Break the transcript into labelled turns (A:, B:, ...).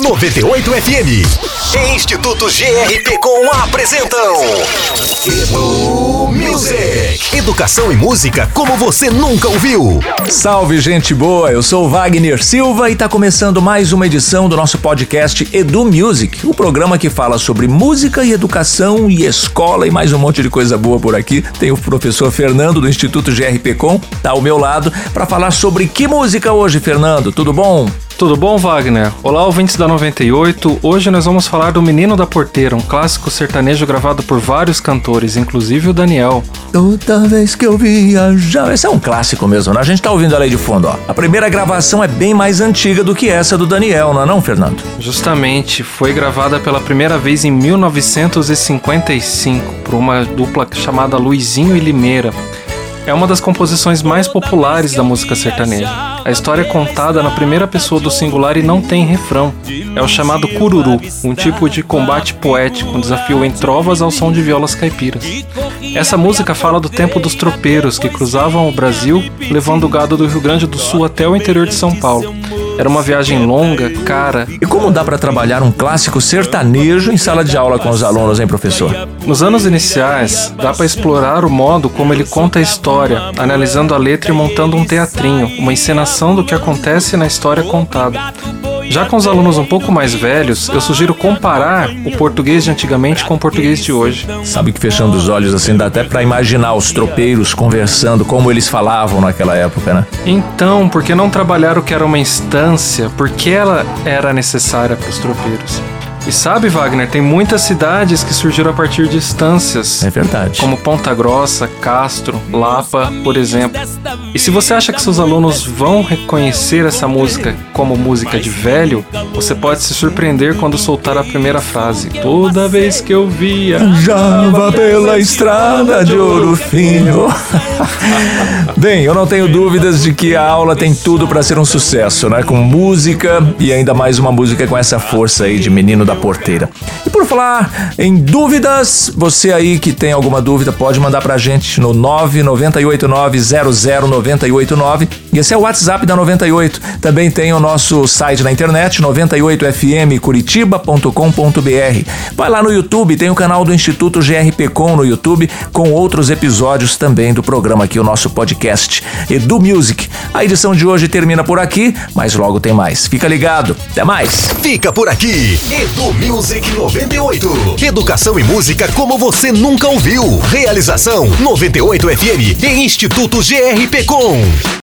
A: 98 FM. E Instituto GRP com apresentam. Edu Music. Educação e música como você nunca ouviu.
B: Salve, gente boa! Eu sou Wagner Silva e tá começando mais uma edição do nosso podcast Edu Music, o programa que fala sobre música e educação e escola e mais um monte de coisa boa por aqui. Tem o professor Fernando do Instituto GRP Com, tá ao meu lado, para falar sobre que música hoje, Fernando? Tudo bom?
C: Tudo bom, Wagner? Olá, ouvintes da 98. Hoje nós vamos falar do Menino da Porteira, um clássico sertanejo gravado por vários cantores, inclusive o Daniel.
B: Toda vez que eu viajar. Esse é um clássico mesmo, né? A gente tá ouvindo ali de fundo, ó. A primeira gravação é bem mais antiga do que essa do Daniel, não é não, Fernando?
C: Justamente, foi gravada pela primeira vez em 1955 por uma dupla chamada Luizinho e Limeira. É uma das composições mais populares da música sertaneja. A história é contada na primeira pessoa do singular e não tem refrão. É o chamado cururu, um tipo de combate poético, um desafio em trovas ao som de violas caipiras. Essa música fala do tempo dos tropeiros que cruzavam o Brasil, levando o gado do Rio Grande do Sul até o interior de São Paulo. Era uma viagem longa, cara.
B: E como dá para trabalhar um clássico sertanejo em sala de aula com os alunos, hein, professor?
C: Nos anos iniciais, dá para explorar o modo como ele conta a história, analisando a letra e montando um teatrinho, uma encenação do que acontece na história contada. Já com os alunos um pouco mais velhos, eu sugiro comparar o português de antigamente com o português de hoje.
B: Sabe que fechando os olhos assim dá até para imaginar os tropeiros conversando como eles falavam naquela época, né?
C: Então, por que não trabalhar o que era uma instância? Por que ela era necessária para os tropeiros? E sabe, Wagner, tem muitas cidades que surgiram a partir de estâncias.
B: É verdade.
C: Como Ponta Grossa, Castro, Lapa, por exemplo. E se você acha que seus alunos vão reconhecer essa música como música de velho, você pode se surpreender quando soltar a primeira frase. Toda vez que eu via.
B: Java pela estrada de ouro fino. Bem, eu não tenho dúvidas de que a aula tem tudo para ser um sucesso, né? Com música e ainda mais uma música com essa força aí de menino da porteira. E por falar em dúvidas, você aí que tem alguma dúvida pode mandar pra gente no 998900989 e esse é o WhatsApp da 98. Também tem o nosso site na internet 98fmcuritiba.com.br. Vai lá no YouTube, tem o canal do Instituto GRP Com no YouTube com outros episódios também do programa aqui, o nosso podcast Edu Music. A edição de hoje termina por aqui, mas logo tem mais. Fica ligado. Até mais.
A: Fica por aqui. Edu Music 98. Educação e música como você nunca ouviu. Realização 98 FM e Instituto GRP Com.